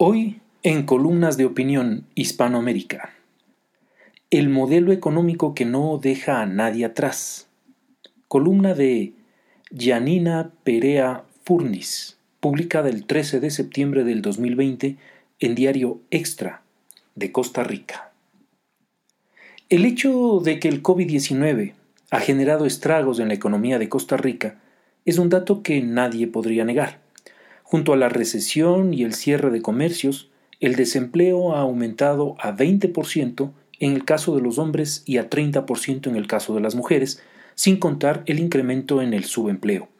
Hoy, en columnas de opinión Hispanoamérica, el modelo económico que no deja a nadie atrás. Columna de Janina Perea Furnis, publicada el 13 de septiembre del 2020 en Diario Extra de Costa Rica. El hecho de que el COVID-19 ha generado estragos en la economía de Costa Rica es un dato que nadie podría negar. Junto a la recesión y el cierre de comercios, el desempleo ha aumentado a 20% en el caso de los hombres y a 30% en el caso de las mujeres, sin contar el incremento en el subempleo.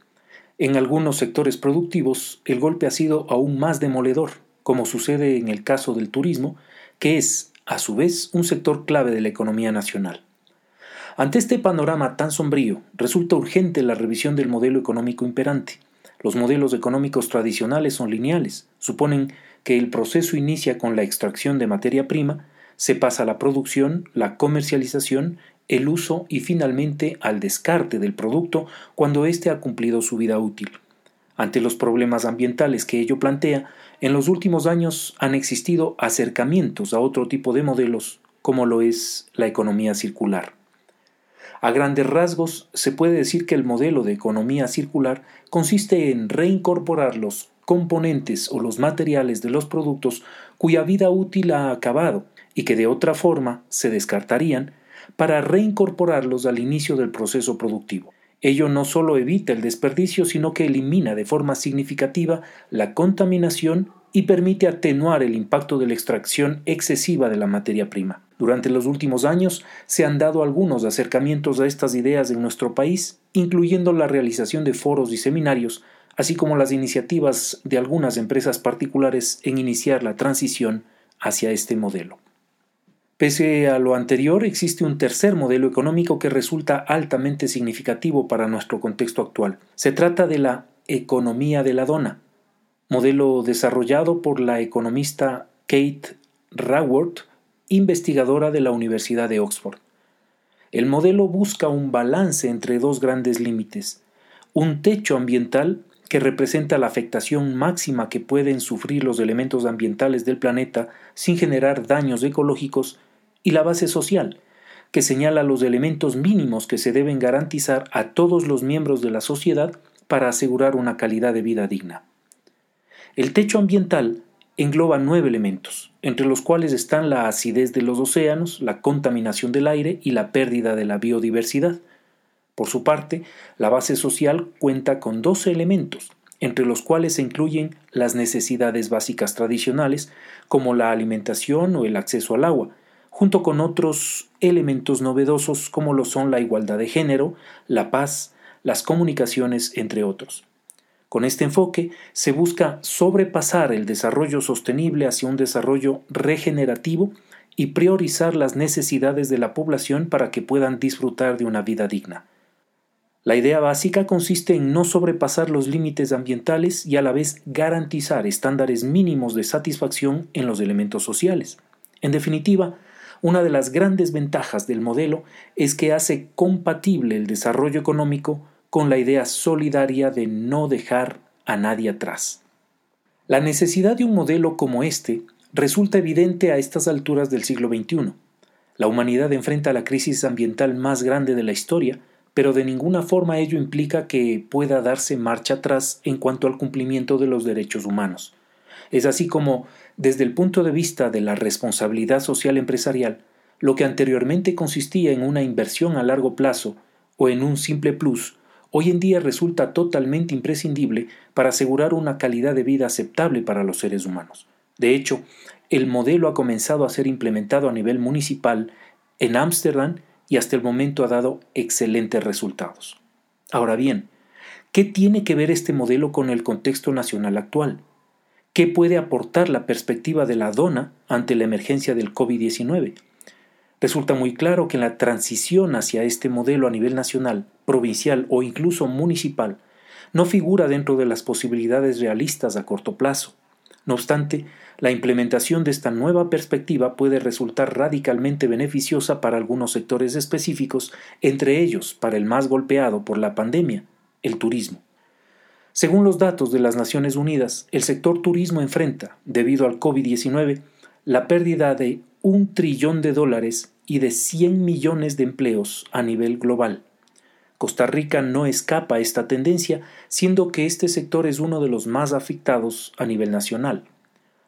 En algunos sectores productivos, el golpe ha sido aún más demoledor, como sucede en el caso del turismo, que es, a su vez, un sector clave de la economía nacional. Ante este panorama tan sombrío, resulta urgente la revisión del modelo económico imperante. Los modelos económicos tradicionales son lineales, suponen que el proceso inicia con la extracción de materia prima, se pasa a la producción, la comercialización, el uso y finalmente al descarte del producto cuando éste ha cumplido su vida útil. Ante los problemas ambientales que ello plantea, en los últimos años han existido acercamientos a otro tipo de modelos, como lo es la economía circular. A grandes rasgos, se puede decir que el modelo de economía circular consiste en reincorporar los componentes o los materiales de los productos cuya vida útil ha acabado y que de otra forma se descartarían para reincorporarlos al inicio del proceso productivo. Ello no solo evita el desperdicio, sino que elimina de forma significativa la contaminación y permite atenuar el impacto de la extracción excesiva de la materia prima. Durante los últimos años se han dado algunos acercamientos a estas ideas en nuestro país, incluyendo la realización de foros y seminarios, así como las iniciativas de algunas empresas particulares en iniciar la transición hacia este modelo. Pese a lo anterior, existe un tercer modelo económico que resulta altamente significativo para nuestro contexto actual. Se trata de la economía de la dona, modelo desarrollado por la economista Kate Raworth investigadora de la Universidad de Oxford. El modelo busca un balance entre dos grandes límites, un techo ambiental que representa la afectación máxima que pueden sufrir los elementos ambientales del planeta sin generar daños ecológicos, y la base social, que señala los elementos mínimos que se deben garantizar a todos los miembros de la sociedad para asegurar una calidad de vida digna. El techo ambiental engloba nueve elementos, entre los cuales están la acidez de los océanos, la contaminación del aire y la pérdida de la biodiversidad. Por su parte, la base social cuenta con doce elementos, entre los cuales se incluyen las necesidades básicas tradicionales, como la alimentación o el acceso al agua, junto con otros elementos novedosos como lo son la igualdad de género, la paz, las comunicaciones, entre otros. Con este enfoque se busca sobrepasar el desarrollo sostenible hacia un desarrollo regenerativo y priorizar las necesidades de la población para que puedan disfrutar de una vida digna. La idea básica consiste en no sobrepasar los límites ambientales y a la vez garantizar estándares mínimos de satisfacción en los elementos sociales. En definitiva, una de las grandes ventajas del modelo es que hace compatible el desarrollo económico con la idea solidaria de no dejar a nadie atrás. La necesidad de un modelo como este resulta evidente a estas alturas del siglo XXI. La humanidad enfrenta la crisis ambiental más grande de la historia, pero de ninguna forma ello implica que pueda darse marcha atrás en cuanto al cumplimiento de los derechos humanos. Es así como, desde el punto de vista de la responsabilidad social empresarial, lo que anteriormente consistía en una inversión a largo plazo o en un simple plus, hoy en día resulta totalmente imprescindible para asegurar una calidad de vida aceptable para los seres humanos. De hecho, el modelo ha comenzado a ser implementado a nivel municipal en Ámsterdam y hasta el momento ha dado excelentes resultados. Ahora bien, ¿qué tiene que ver este modelo con el contexto nacional actual? ¿Qué puede aportar la perspectiva de la dona ante la emergencia del COVID-19? Resulta muy claro que en la transición hacia este modelo a nivel nacional, provincial o incluso municipal no figura dentro de las posibilidades realistas a corto plazo. No obstante, la implementación de esta nueva perspectiva puede resultar radicalmente beneficiosa para algunos sectores específicos, entre ellos para el más golpeado por la pandemia, el turismo. Según los datos de las Naciones Unidas, el sector turismo enfrenta, debido al COVID-19, la pérdida de un trillón de dólares y de 100 millones de empleos a nivel global. Costa Rica no escapa a esta tendencia, siendo que este sector es uno de los más afectados a nivel nacional.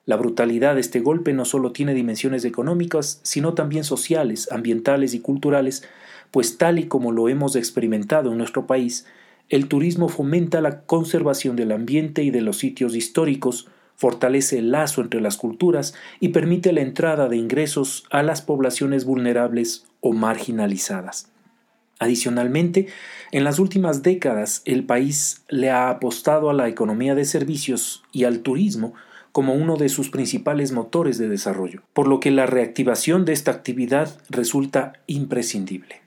La brutalidad de este golpe no solo tiene dimensiones económicas, sino también sociales, ambientales y culturales, pues tal y como lo hemos experimentado en nuestro país, el turismo fomenta la conservación del ambiente y de los sitios históricos, fortalece el lazo entre las culturas y permite la entrada de ingresos a las poblaciones vulnerables o marginalizadas. Adicionalmente, en las últimas décadas el país le ha apostado a la economía de servicios y al turismo como uno de sus principales motores de desarrollo, por lo que la reactivación de esta actividad resulta imprescindible.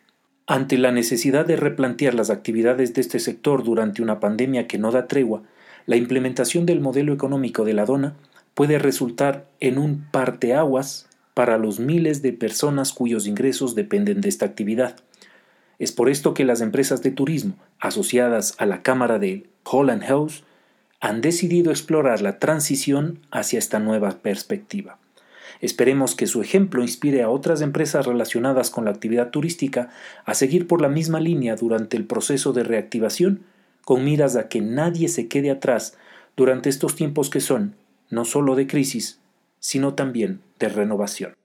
Ante la necesidad de replantear las actividades de este sector durante una pandemia que no da tregua, la implementación del modelo económico de la dona puede resultar en un parteaguas para los miles de personas cuyos ingresos dependen de esta actividad. Es por esto que las empresas de turismo asociadas a la Cámara de Holland House han decidido explorar la transición hacia esta nueva perspectiva. Esperemos que su ejemplo inspire a otras empresas relacionadas con la actividad turística a seguir por la misma línea durante el proceso de reactivación, con miras a que nadie se quede atrás durante estos tiempos que son no solo de crisis, sino también de renovación.